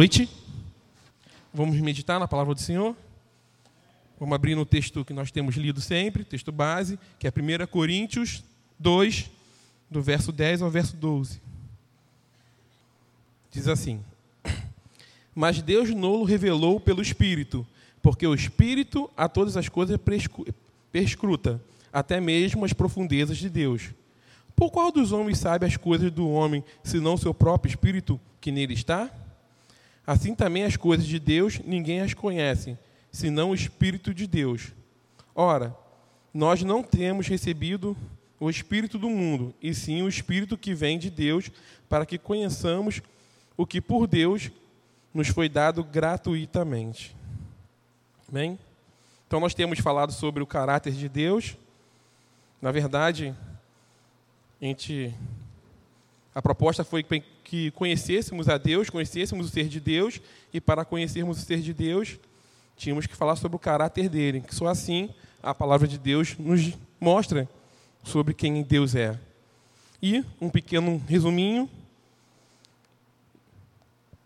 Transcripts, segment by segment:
noite. Vamos meditar na palavra do Senhor. Vamos abrir no texto que nós temos lido sempre, texto base, que é 1 Coríntios 2, do verso 10 ao verso 12. Diz assim: Mas Deus nolo revelou pelo Espírito, porque o Espírito a todas as coisas perscruta, até mesmo as profundezas de Deus. Por qual dos homens sabe as coisas do homem, senão seu próprio Espírito que nele está? Assim também as coisas de Deus ninguém as conhece, senão o Espírito de Deus. Ora, nós não temos recebido o Espírito do mundo, e sim o Espírito que vem de Deus, para que conheçamos o que por Deus nos foi dado gratuitamente. Amém? Então nós temos falado sobre o caráter de Deus. Na verdade, a gente a proposta foi que conhecêssemos a Deus, conhecêssemos o ser de Deus, e para conhecermos o ser de Deus, tínhamos que falar sobre o caráter dele, que só assim a palavra de Deus nos mostra sobre quem Deus é. E um pequeno resuminho.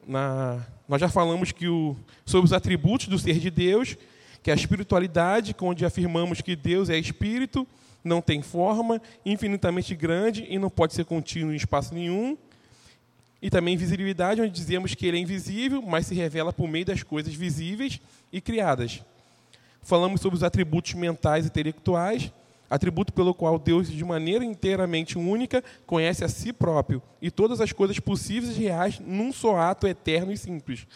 Na, nós já falamos que o, sobre os atributos do ser de Deus, que é a espiritualidade, onde afirmamos que Deus é espírito, não tem forma, infinitamente grande e não pode ser contínuo em espaço nenhum. E também visibilidade, onde dizemos que ele é invisível, mas se revela por meio das coisas visíveis e criadas. Falamos sobre os atributos mentais e intelectuais, atributo pelo qual Deus, de maneira inteiramente única, conhece a si próprio e todas as coisas possíveis e reais num só ato eterno e simples.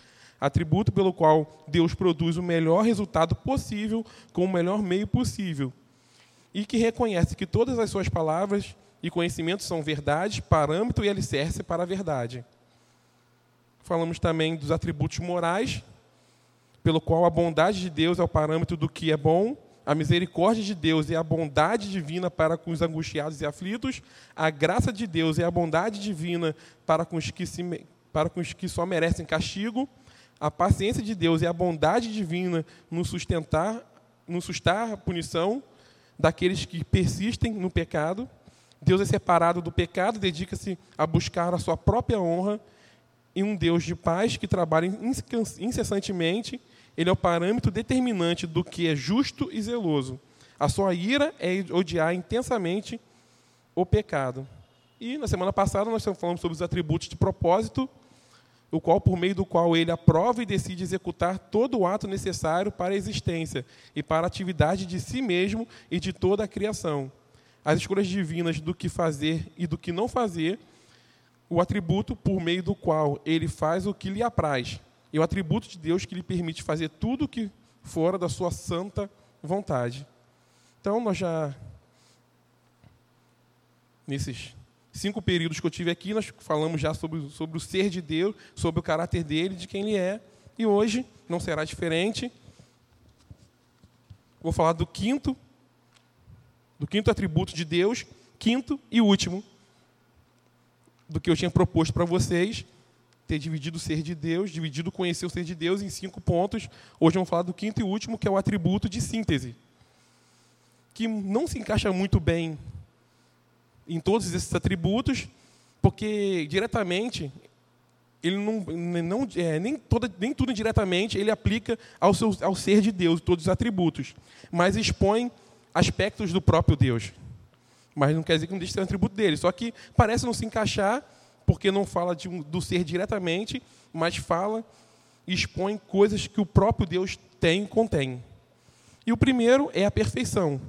Atributo pelo qual Deus produz o melhor resultado possível com o melhor meio possível, e que reconhece que todas as suas palavras e conhecimentos são verdade, parâmetro e alicerce para a verdade. Falamos também dos atributos morais, pelo qual a bondade de Deus é o parâmetro do que é bom, a misericórdia de Deus é a bondade divina para com os angustiados e aflitos, a graça de Deus é a bondade divina para com os que, se, para com os que só merecem castigo, a paciência de Deus é a bondade divina no sustentar, no sustar a punição, daqueles que persistem no pecado. Deus é separado do pecado, dedica-se a buscar a sua própria honra. E um Deus de paz que trabalha incessantemente, ele é o parâmetro determinante do que é justo e zeloso. A sua ira é odiar intensamente o pecado. E na semana passada nós falando sobre os atributos de propósito, o qual por meio do qual ele aprova e decide executar todo o ato necessário para a existência e para a atividade de si mesmo e de toda a criação. As escolhas divinas do que fazer e do que não fazer, o atributo por meio do qual ele faz o que lhe apraz, e o atributo de Deus que lhe permite fazer tudo o que fora da sua santa vontade. Então, nós já, nesses cinco períodos que eu tive aqui, nós falamos já sobre, sobre o ser de Deus, sobre o caráter dele, de quem ele é. E hoje não será diferente. Vou falar do quinto, do quinto atributo de Deus, quinto e último, do que eu tinha proposto para vocês, ter dividido o ser de Deus, dividido conhecer o ser de Deus em cinco pontos. Hoje vamos falar do quinto e último, que é o atributo de síntese, que não se encaixa muito bem em todos esses atributos, porque diretamente ele não, não é, nem, toda, nem tudo diretamente ele aplica ao, seu, ao ser de Deus, todos os atributos, mas expõe aspectos do próprio Deus. Mas não quer dizer que não deixe ser um atributo dele. Só que parece não se encaixar, porque não fala de, do ser diretamente, mas fala e expõe coisas que o próprio Deus tem e contém. E o primeiro é a perfeição.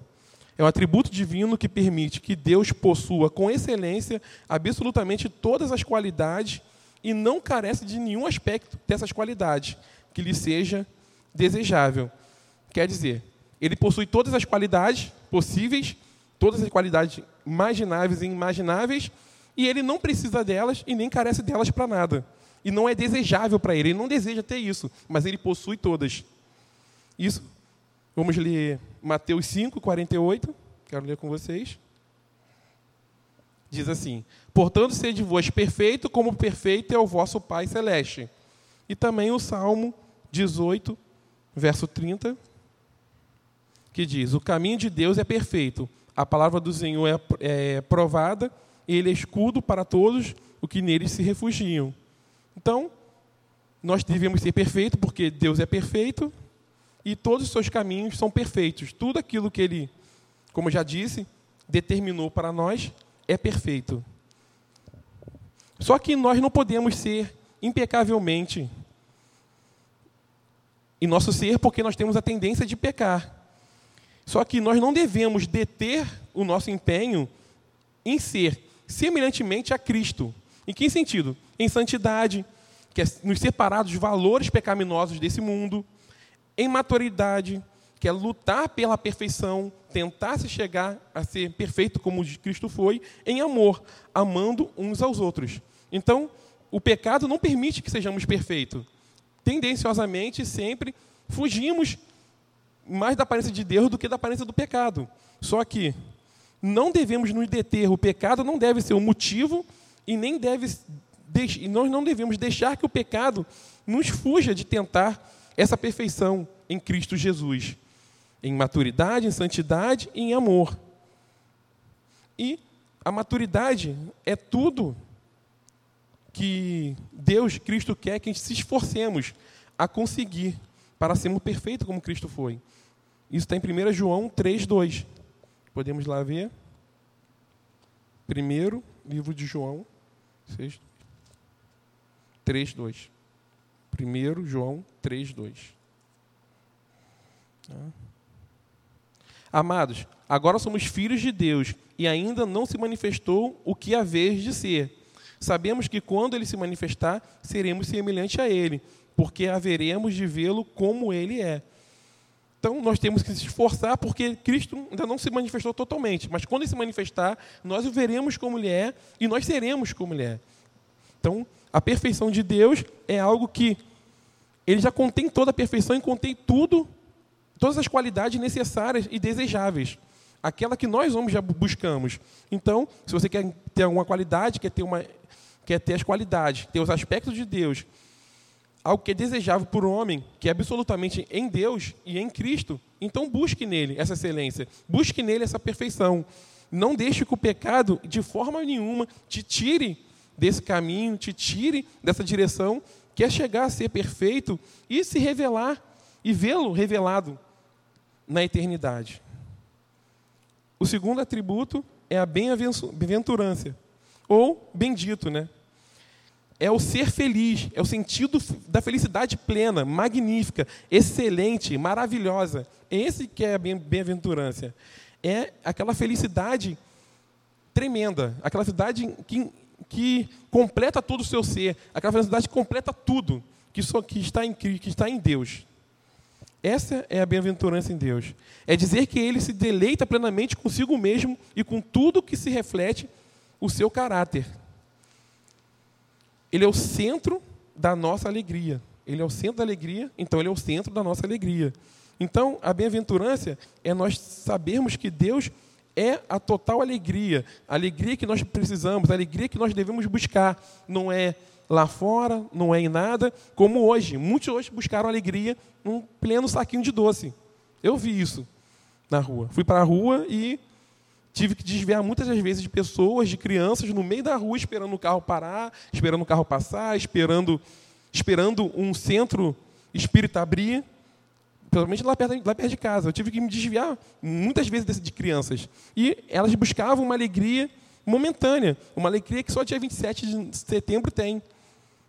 É um atributo divino que permite que Deus possua com excelência absolutamente todas as qualidades e não carece de nenhum aspecto dessas qualidades que lhe seja desejável. Quer dizer, ele possui todas as qualidades possíveis, todas as qualidades imagináveis e imagináveis, e ele não precisa delas e nem carece delas para nada. E não é desejável para ele, ele não deseja ter isso, mas ele possui todas. Isso Vamos ler Mateus 5, 48. Quero ler com vocês. Diz assim: Portanto, sede vós perfeito, como perfeito é o vosso Pai Celeste. E também o Salmo 18, verso 30, que diz: O caminho de Deus é perfeito, a palavra do Senhor é, é provada, ele é escudo para todos os que nele se refugiam. Então, nós devemos ser perfeitos, porque Deus é perfeito e todos os seus caminhos são perfeitos. Tudo aquilo que Ele, como já disse, determinou para nós é perfeito. Só que nós não podemos ser impecavelmente em nosso ser, porque nós temos a tendência de pecar. Só que nós não devemos deter o nosso empenho em ser semelhantemente a Cristo. Em que sentido? Em santidade, que é nos separar dos valores pecaminosos desse mundo, em maturidade, que é lutar pela perfeição, tentar se chegar a ser perfeito como Cristo foi, em amor, amando uns aos outros. Então, o pecado não permite que sejamos perfeitos. Tendenciosamente, sempre fugimos mais da aparência de Deus do que da aparência do pecado. Só que não devemos nos deter, o pecado não deve ser o motivo e nem deve nós não devemos deixar que o pecado nos fuja de tentar essa perfeição em Cristo Jesus, em maturidade, em santidade e em amor. E a maturidade é tudo que Deus, Cristo quer que a gente se esforcemos a conseguir para sermos perfeitos como Cristo foi. Isso está em 1 João 3,2. Podemos lá ver. Primeiro livro de João 3,2. 1 João 3,2. Tá? Amados, agora somos filhos de Deus e ainda não se manifestou o que há vez de ser. Sabemos que quando ele se manifestar, seremos semelhantes a ele, porque haveremos de vê-lo como ele é. Então, nós temos que se esforçar, porque Cristo ainda não se manifestou totalmente. Mas quando ele se manifestar, nós o veremos como ele é e nós seremos como ele é. Então, a perfeição de Deus é algo que ele já contém toda a perfeição e contém tudo, todas as qualidades necessárias e desejáveis. Aquela que nós homens já buscamos. Então, se você quer ter alguma qualidade, quer ter, uma, quer ter as qualidades, ter os aspectos de Deus, algo que é desejável por um homem, que é absolutamente em Deus e em Cristo, então busque nele essa excelência, busque nele essa perfeição. Não deixe que o pecado, de forma nenhuma, te tire desse caminho, te tire dessa direção, que é chegar a ser perfeito e se revelar, e vê-lo revelado na eternidade. O segundo atributo é a bem-aventurança, ou bendito, né? é o ser feliz, é o sentido da felicidade plena, magnífica, excelente, maravilhosa. Esse que é a bem-aventurança. É aquela felicidade tremenda, aquela felicidade que, que completa todo o seu ser, aquela felicidade que completa tudo que, só, que, está em, que está em Deus. Essa é a bem-aventurança em Deus. É dizer que ele se deleita plenamente consigo mesmo e com tudo que se reflete o seu caráter. Ele é o centro da nossa alegria. Ele é o centro da alegria, então ele é o centro da nossa alegria. Então, a bem-aventurança é nós sabermos que Deus é a total alegria, a alegria que nós precisamos, a alegria que nós devemos buscar. Não é lá fora, não é em nada, como hoje. Muitos hoje buscaram alegria num pleno saquinho de doce. Eu vi isso na rua. Fui para a rua e Tive que desviar muitas das vezes de pessoas, de crianças, no meio da rua, esperando o carro parar, esperando o carro passar, esperando, esperando um centro espírita abrir, principalmente lá perto, lá perto de casa. Eu tive que me desviar muitas vezes de crianças. E elas buscavam uma alegria momentânea, uma alegria que só dia 27 de setembro tem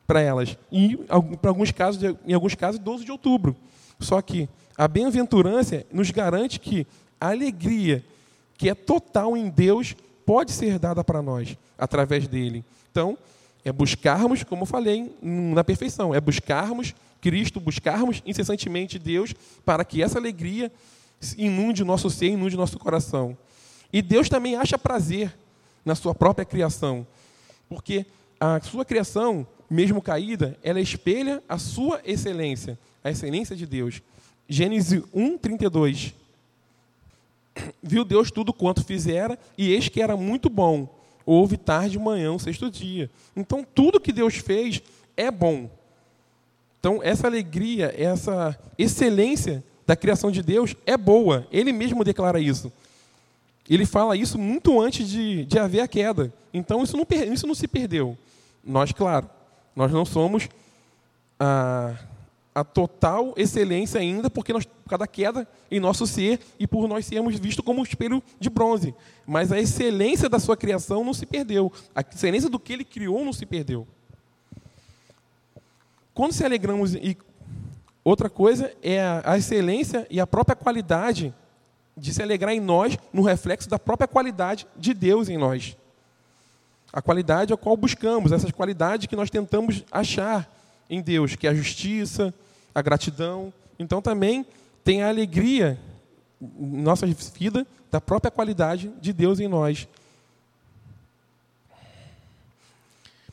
para elas. E, para alguns casos, em alguns casos, 12 de outubro. Só que a bem-aventurança nos garante que a alegria que é total em Deus, pode ser dada para nós através dele. Então, é buscarmos, como eu falei, na perfeição, é buscarmos Cristo, buscarmos incessantemente Deus, para que essa alegria inunde o nosso ser, inunde o nosso coração. E Deus também acha prazer na sua própria criação, porque a sua criação, mesmo caída, ela espelha a sua excelência, a excelência de Deus. Gênesis 1, 32 viu Deus tudo quanto fizera, e eis que era muito bom. Houve tarde de manhã, sexto dia. Então, tudo que Deus fez é bom. Então, essa alegria, essa excelência da criação de Deus é boa. Ele mesmo declara isso. Ele fala isso muito antes de, de haver a queda. Então, isso não, isso não se perdeu. Nós, claro, nós não somos a, a total excelência ainda, porque nós, por cada queda em nosso ser e por nós sermos vistos como um espelho de bronze. Mas a excelência da sua criação não se perdeu. A excelência do que ele criou não se perdeu. Quando se alegramos e outra coisa é a, excelência e a própria qualidade de se alegrar em nós no reflexo da própria qualidade de Deus em nós. A qualidade a qual buscamos, essas qualidades que nós tentamos achar em Deus, que é a justiça, a gratidão. Então também tem a alegria em nossa vida da própria qualidade de Deus em nós.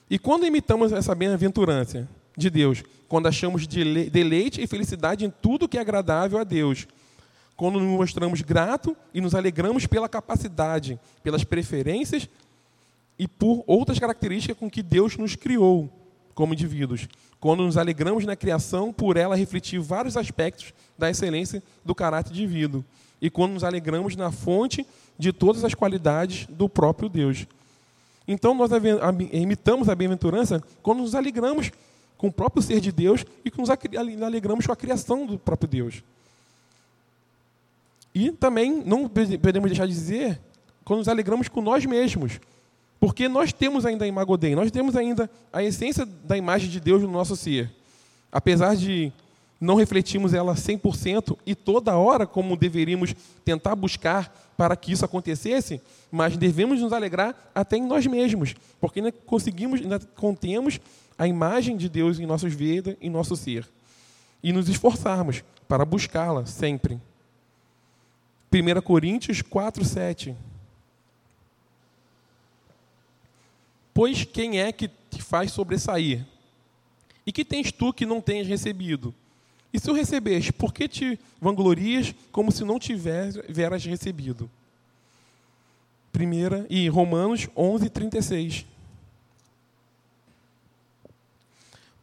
E quando imitamos essa bem-aventurança de Deus, quando achamos deleite e felicidade em tudo que é agradável a Deus, quando nos mostramos grato e nos alegramos pela capacidade, pelas preferências e por outras características com que Deus nos criou como indivíduos. Quando nos alegramos na criação por ela refletir vários aspectos da excelência do caráter divino. E quando nos alegramos na fonte de todas as qualidades do próprio Deus. Então nós imitamos a bem-aventurança quando nos alegramos com o próprio ser de Deus e nos alegramos com a criação do próprio Deus. E também não podemos deixar de dizer quando nos alegramos com nós mesmos, porque nós temos ainda a imagodem, nós temos ainda a essência da imagem de Deus no nosso ser. Apesar de não refletirmos ela 100% e toda hora como deveríamos tentar buscar para que isso acontecesse, mas devemos nos alegrar até em nós mesmos, porque ainda conseguimos, ainda contemos a imagem de Deus em nossas vidas, em nosso ser. E nos esforçarmos para buscá-la sempre. 1 Coríntios 4, 7. Pois quem é que te faz sobressair? E que tens tu que não tenhas recebido? E se o recebeste, por que te vanglorias como se não tiveras recebido? Primeira e Romanos 11, 36.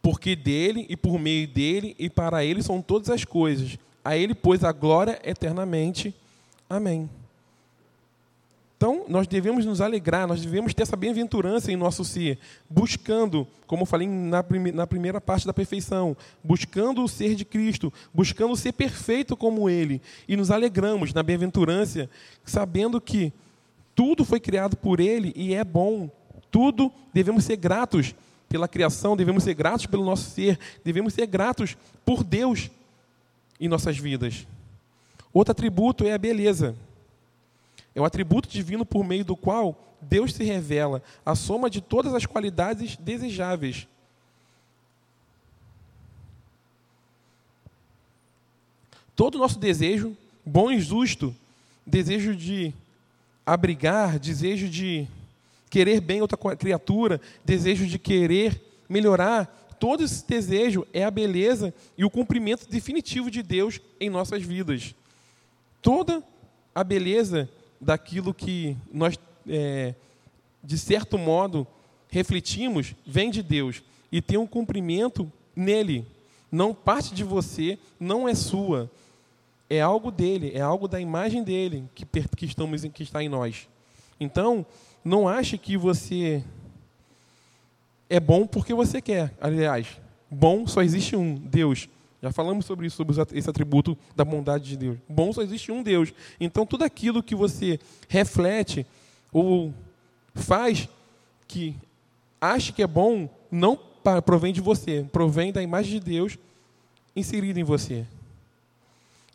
Porque dele e por meio dele e para ele são todas as coisas. A ele, pois, a glória eternamente. Amém. Então, nós devemos nos alegrar, nós devemos ter essa bem-aventurança em nosso ser, buscando, como eu falei na, prime na primeira parte da perfeição, buscando o ser de Cristo, buscando ser perfeito como Ele, e nos alegramos na bem-aventurança, sabendo que tudo foi criado por Ele e é bom, tudo devemos ser gratos pela criação, devemos ser gratos pelo nosso ser, devemos ser gratos por Deus em nossas vidas. Outro atributo é a beleza. É o atributo divino por meio do qual Deus se revela, a soma de todas as qualidades desejáveis. Todo o nosso desejo, bom e justo, desejo de abrigar, desejo de querer bem outra criatura, desejo de querer melhorar, todo esse desejo é a beleza e o cumprimento definitivo de Deus em nossas vidas toda a beleza daquilo que nós, é, de certo modo, refletimos, vem de Deus e tem um cumprimento nele. Não parte de você, não é sua. É algo dele, é algo da imagem dele que, que, estamos, que está em nós. Então, não ache que você é bom porque você quer. Aliás, bom só existe um, Deus. Já falamos sobre isso, sobre esse atributo da bondade de Deus. Bom só existe um Deus. Então, tudo aquilo que você reflete ou faz que acha que é bom, não provém de você, provém da imagem de Deus inserida em você.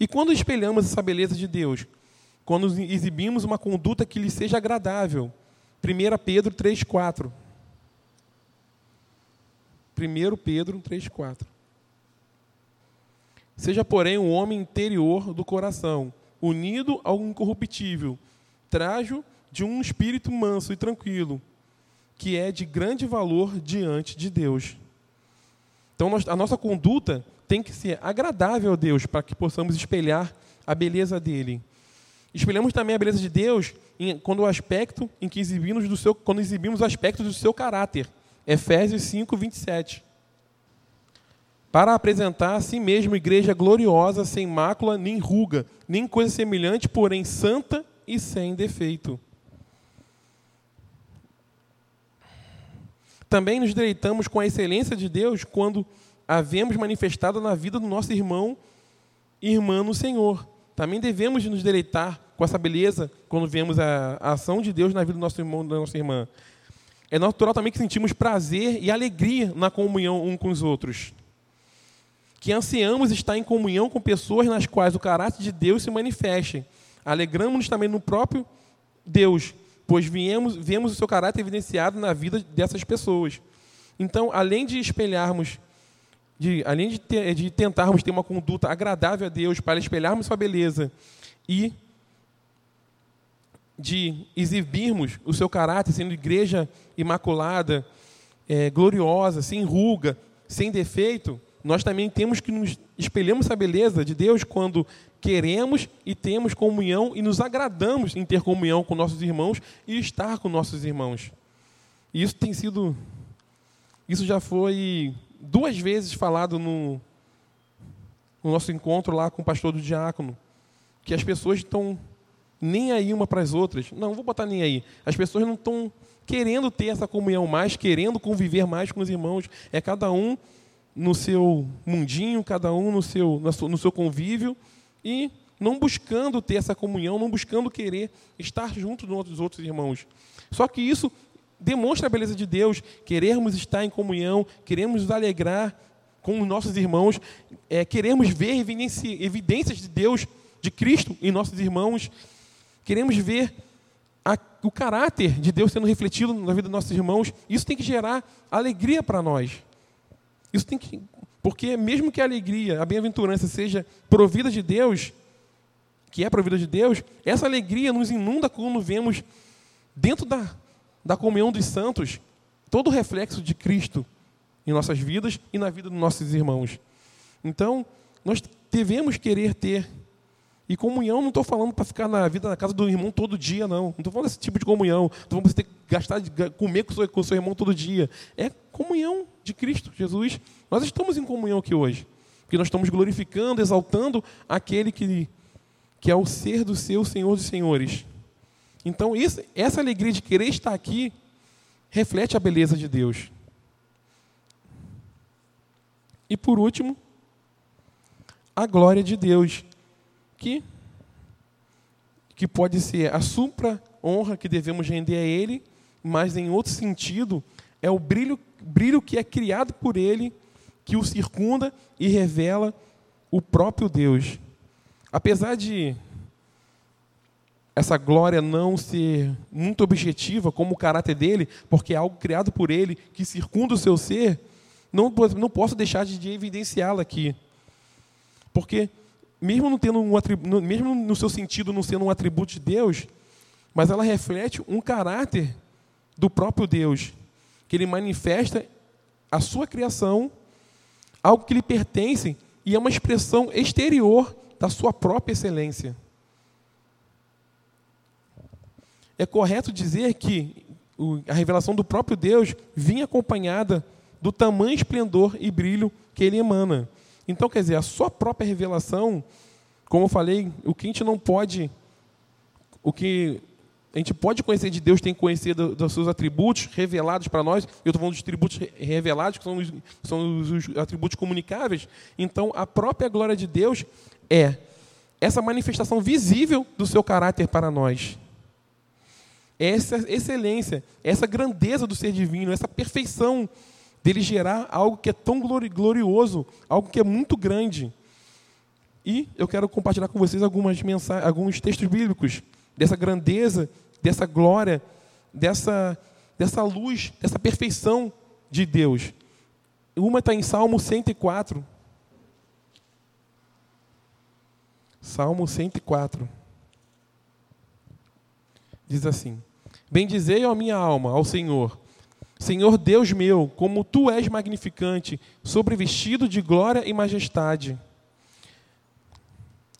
E quando espelhamos essa beleza de Deus? Quando exibimos uma conduta que lhe seja agradável. 1 Pedro 3,4. 1 Pedro 3,4. Seja, porém, um homem interior do coração, unido ao incorruptível, trajo de um espírito manso e tranquilo, que é de grande valor diante de Deus. Então, a nossa conduta tem que ser agradável a Deus, para que possamos espelhar a beleza dele. Espelhamos também a beleza de Deus em, quando o aspecto em que exibimos do seu, quando exibimos o aspecto do seu caráter. Efésios 5, 27 para apresentar a si mesmo igreja gloriosa, sem mácula, nem ruga, nem coisa semelhante, porém santa e sem defeito. Também nos deleitamos com a excelência de Deus quando havemos manifestado na vida do nosso irmão e irmã no Senhor. Também devemos nos deleitar com essa beleza quando vemos a, a ação de Deus na vida do nosso irmão da nossa irmã. É natural também que sentimos prazer e alegria na comunhão um com os outros. Que ansiamos estar em comunhão com pessoas nas quais o caráter de Deus se manifeste. Alegramos-nos também no próprio Deus, pois viemos, vemos o seu caráter evidenciado na vida dessas pessoas. Então, além de espelharmos, de, além de, ter, de tentarmos ter uma conduta agradável a Deus para espelharmos sua beleza e de exibirmos o seu caráter sendo igreja imaculada, é, gloriosa, sem ruga, sem defeito, nós também temos que nos espelhamos essa beleza de Deus quando queremos e temos comunhão e nos agradamos em ter comunhão com nossos irmãos e estar com nossos irmãos. E isso tem sido, isso já foi duas vezes falado no, no nosso encontro lá com o pastor do diácono, que as pessoas estão nem aí uma para as outras. Não, vou botar nem aí. As pessoas não estão querendo ter essa comunhão mais, querendo conviver mais com os irmãos. É cada um no seu mundinho, cada um no seu, no seu convívio e não buscando ter essa comunhão, não buscando querer estar junto dos outros irmãos. Só que isso demonstra a beleza de Deus, queremos estar em comunhão, queremos nos alegrar com os nossos irmãos, é, queremos ver evidências de Deus, de Cristo em nossos irmãos, queremos ver a, o caráter de Deus sendo refletido na vida dos nossos irmãos. Isso tem que gerar alegria para nós. Isso tem que. Porque mesmo que a alegria, a bem-aventurança seja provida de Deus, que é provida de Deus, essa alegria nos inunda quando vemos dentro da, da comunhão dos santos todo o reflexo de Cristo em nossas vidas e na vida dos nossos irmãos. Então, nós devemos querer ter e comunhão, não estou falando para ficar na vida na casa do irmão todo dia, não. Não estou falando desse tipo de comunhão. Estou falando para você ter que gastar, comer com o, seu, com seu irmão todo dia. É comunhão de Cristo, Jesus. Nós estamos em comunhão aqui hoje. Porque nós estamos glorificando, exaltando aquele que, que é o ser do seu Senhor dos Senhores. Então, isso, essa alegria de querer estar aqui reflete a beleza de Deus. E por último, a glória de Deus que, que pode ser a supra honra que devemos render a Ele, mas em outro sentido, é o brilho, brilho que é criado por Ele, que o circunda e revela o próprio Deus. Apesar de essa glória não ser muito objetiva, como o caráter dele, porque é algo criado por ele, que circunda o seu ser, não, não posso deixar de evidenciá-la aqui. Porque mesmo não tendo um mesmo no seu sentido não sendo um atributo de Deus, mas ela reflete um caráter do próprio Deus, que ele manifesta a sua criação, algo que lhe pertence e é uma expressão exterior da sua própria excelência. É correto dizer que a revelação do próprio Deus vinha acompanhada do tamanho esplendor e brilho que ele emana. Então, quer dizer, a sua própria revelação, como eu falei, o que a gente não pode, o que a gente pode conhecer de Deus, tem que conhecer do, dos seus atributos revelados para nós. Eu estou falando dos atributos revelados, que são os, são os atributos comunicáveis. Então, a própria glória de Deus é essa manifestação visível do seu caráter para nós. Essa excelência, essa grandeza do ser divino, essa perfeição dele gerar algo que é tão glorioso, algo que é muito grande. E eu quero compartilhar com vocês algumas mensagens, alguns textos bíblicos dessa grandeza, dessa glória, dessa, dessa luz, dessa perfeição de Deus. Uma está em Salmo 104. Salmo 104. Diz assim: Bendizei a minha alma ao Senhor Senhor Deus meu, como tu és magnificante, sobrevestido de glória e majestade.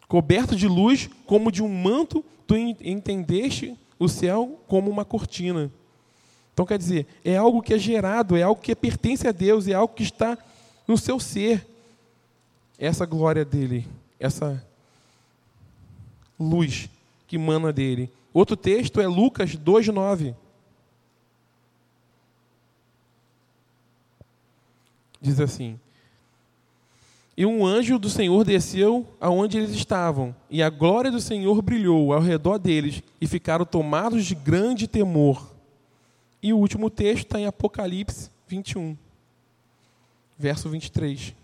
Coberto de luz, como de um manto, tu entendeste o céu como uma cortina. Então, quer dizer, é algo que é gerado, é algo que pertence a Deus, é algo que está no seu ser. Essa glória dele, essa luz que emana dele. Outro texto é Lucas 2,9. Diz assim: E um anjo do Senhor desceu aonde eles estavam, e a glória do Senhor brilhou ao redor deles, e ficaram tomados de grande temor. E o último texto está em Apocalipse 21, verso 23.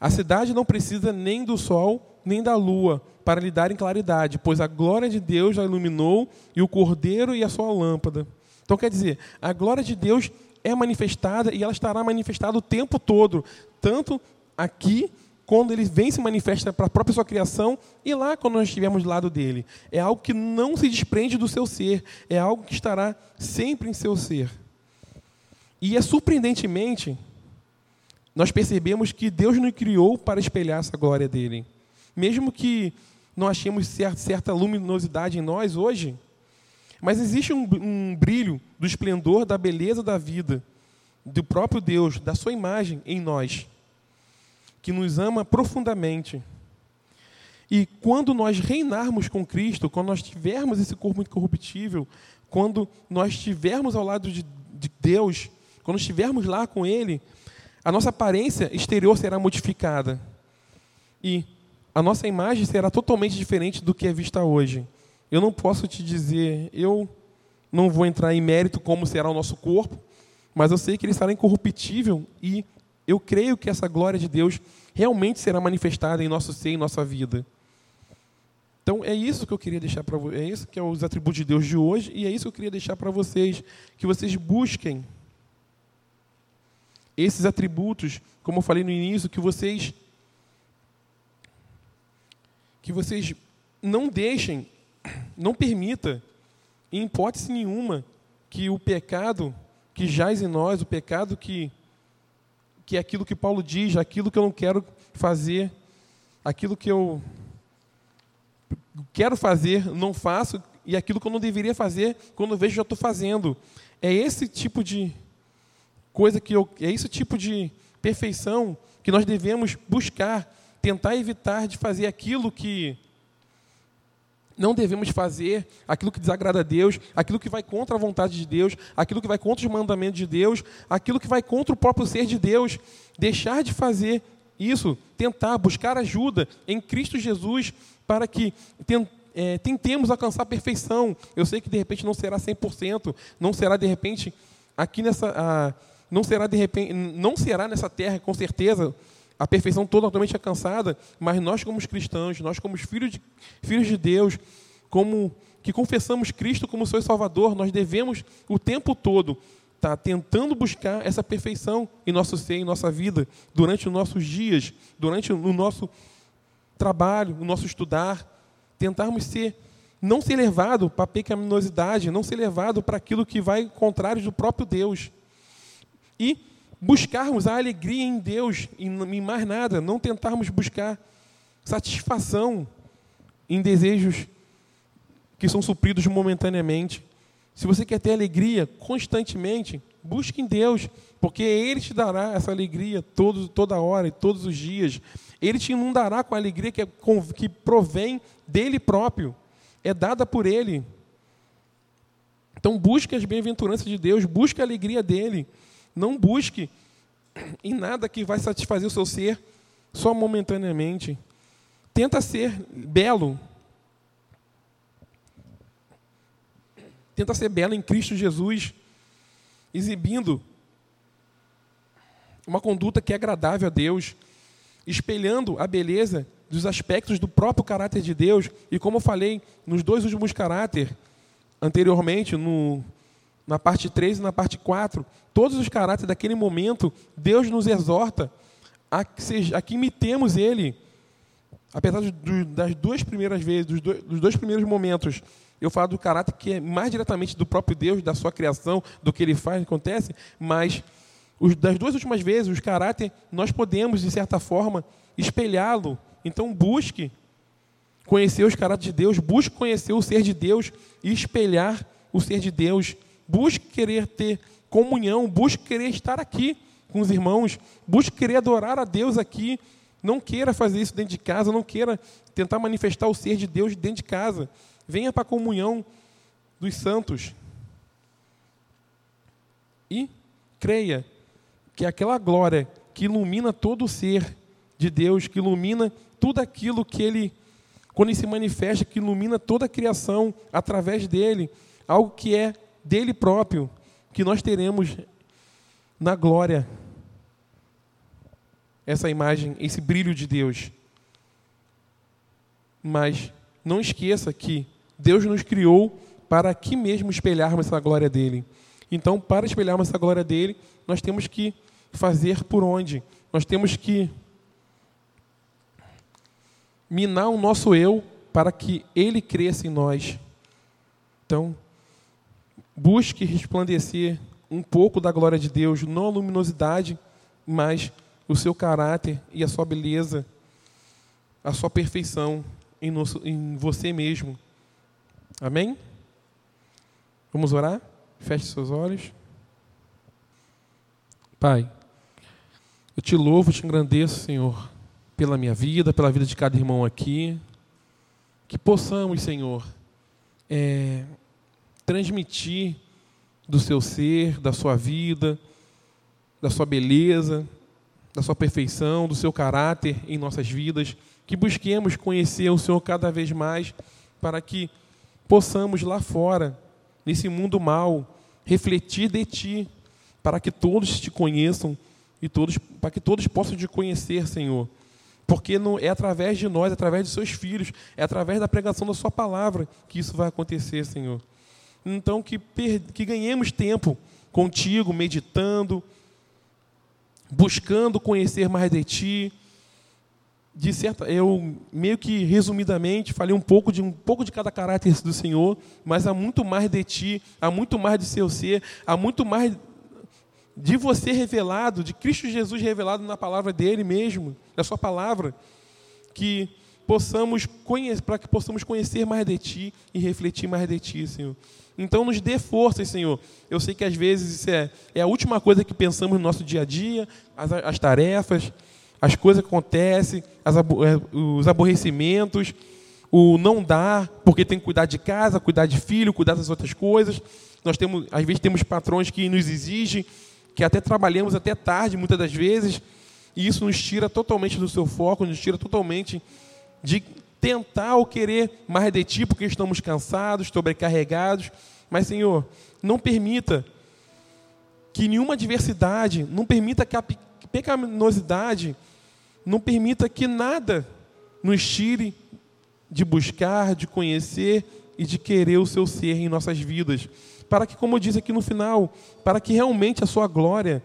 A cidade não precisa nem do sol, nem da lua, para lhe darem claridade, pois a glória de Deus a iluminou, e o cordeiro e a sua lâmpada. Então, quer dizer, a glória de Deus é manifestada e ela estará manifestada o tempo todo, tanto aqui, quando ele vem se manifesta para a própria sua criação, e lá quando nós estivermos do lado dele. É algo que não se desprende do seu ser, é algo que estará sempre em seu ser. E é surpreendentemente, nós percebemos que Deus nos criou para espelhar essa glória dele. Mesmo que não achemos certa luminosidade em nós hoje, mas existe um, um brilho do esplendor da beleza da vida, do próprio Deus, da sua imagem em nós, que nos ama profundamente. E quando nós reinarmos com Cristo, quando nós tivermos esse corpo incorruptível, quando nós estivermos ao lado de, de Deus, quando estivermos lá com Ele, a nossa aparência exterior será modificada. E a nossa imagem será totalmente diferente do que é vista hoje. Eu não posso te dizer, eu não vou entrar em mérito como será o nosso corpo, mas eu sei que ele será incorruptível e eu creio que essa glória de Deus realmente será manifestada em nosso ser, em nossa vida. Então é isso que eu queria deixar para vocês, é isso que é os atributos de Deus de hoje e é isso que eu queria deixar para vocês, que vocês busquem esses atributos, como eu falei no início, que vocês que vocês não deixem não permita, em hipótese nenhuma, que o pecado que jaz em nós, o pecado que, que é aquilo que Paulo diz, aquilo que eu não quero fazer, aquilo que eu quero fazer, não faço, e aquilo que eu não deveria fazer, quando eu vejo, já estou fazendo. É esse tipo de coisa que eu. É esse tipo de perfeição que nós devemos buscar, tentar evitar de fazer aquilo que não devemos fazer aquilo que desagrada a Deus, aquilo que vai contra a vontade de Deus, aquilo que vai contra os mandamentos de Deus, aquilo que vai contra o próprio ser de Deus. Deixar de fazer isso, tentar buscar ajuda em Cristo Jesus para que é, tentemos alcançar a perfeição. Eu sei que de repente não será 100%, não será de repente aqui nessa. A, não será de repente, não será nessa terra, com certeza, a perfeição totalmente alcançada, mas nós como cristãos, nós como filhos de, filhos de Deus, como que confessamos Cristo como seu Salvador, nós devemos o tempo todo estar tá tentando buscar essa perfeição em nosso ser, em nossa vida, durante os nossos dias, durante o nosso trabalho, o nosso estudar, tentarmos ser não ser levado para a pecaminosidade, não ser levado para aquilo que vai contrário do próprio Deus. E buscarmos a alegria em Deus em mais nada, não tentarmos buscar satisfação em desejos que são supridos momentaneamente. Se você quer ter alegria constantemente, busque em Deus, porque Ele te dará essa alegria todo, toda hora e todos os dias. Ele te inundará com a alegria que, é, que provém dele próprio, é dada por Ele. Então busque as bem-aventuranças de Deus, busque a alegria dele. Não busque em nada que vai satisfazer o seu ser só momentaneamente. Tenta ser belo. Tenta ser belo em Cristo Jesus, exibindo uma conduta que é agradável a Deus, espelhando a beleza dos aspectos do próprio caráter de Deus. E como eu falei nos dois últimos caráter anteriormente, no na parte 3 e na parte 4, todos os caráteres daquele momento, Deus nos exorta a que, seja, a que imitemos Ele. Apesar do, das duas primeiras vezes, dos dois, dos dois primeiros momentos, eu falo do caráter que é mais diretamente do próprio Deus, da sua criação, do que Ele faz, acontece, mas os, das duas últimas vezes, os caráter, nós podemos, de certa forma, espelhá-lo. Então, busque conhecer os caráteres de Deus, busque conhecer o ser de Deus e espelhar o ser de Deus busque querer ter comunhão, busque querer estar aqui com os irmãos, busque querer adorar a Deus aqui. Não queira fazer isso dentro de casa, não queira tentar manifestar o ser de Deus dentro de casa. Venha para a comunhão dos santos. E creia que aquela glória que ilumina todo o ser de Deus, que ilumina tudo aquilo que Ele, quando Ele se manifesta, que ilumina toda a criação através dele, algo que é dele próprio, que nós teremos na glória essa imagem, esse brilho de Deus. Mas não esqueça que Deus nos criou para aqui mesmo espelharmos essa glória dele. Então, para espelharmos essa glória dele, nós temos que fazer por onde? Nós temos que minar o nosso eu para que ele cresça em nós. Então, busque resplandecer um pouco da glória de Deus, não a luminosidade, mas o seu caráter e a sua beleza, a sua perfeição em, nosso, em você mesmo. Amém? Vamos orar? Feche seus olhos. Pai, eu te louvo, te engrandeço, Senhor, pela minha vida, pela vida de cada irmão aqui. Que possamos, Senhor, é, transmitir do seu ser, da sua vida, da sua beleza, da sua perfeição, do seu caráter em nossas vidas, que busquemos conhecer o Senhor cada vez mais, para que possamos lá fora, nesse mundo mal, refletir de Ti, para que todos te conheçam e todos, para que todos possam te conhecer, Senhor. Porque não é através de nós, é através de seus filhos, é através da pregação da Sua palavra que isso vai acontecer, Senhor. Então, que, que ganhemos tempo contigo, meditando, buscando conhecer mais de ti. De certa, eu meio que resumidamente falei um pouco de um pouco de cada caráter do Senhor, mas há muito mais de ti, há muito mais de seu ser, há muito mais de você revelado, de Cristo Jesus revelado na palavra dele mesmo, na sua palavra, que possamos para que possamos conhecer mais de ti e refletir mais de ti, Senhor. Então nos dê forças, Senhor. Eu sei que às vezes isso é, é a última coisa que pensamos no nosso dia a dia, as, as tarefas, as coisas que acontecem, as, é, os aborrecimentos, o não dar, porque tem que cuidar de casa, cuidar de filho, cuidar das outras coisas. Nós temos, às vezes temos patrões que nos exigem que até trabalhemos até tarde, muitas das vezes, e isso nos tira totalmente do seu foco, nos tira totalmente de tentar ou querer mais de ti, porque estamos cansados, sobrecarregados. Mas, Senhor, não permita que nenhuma adversidade, não permita que a pecaminosidade, não permita que nada nos tire de buscar, de conhecer e de querer o seu ser em nossas vidas. Para que, como eu disse aqui no final, para que realmente a sua glória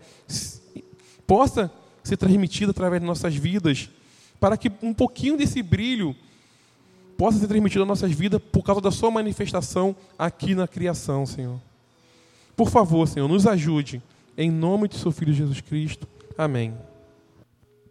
possa ser transmitida através de nossas vidas, para que um pouquinho desse brilho possa ser transmitido às nossas vidas por causa da sua manifestação aqui na criação, Senhor. Por favor, Senhor, nos ajude. Em nome de seu Filho Jesus Cristo. Amém.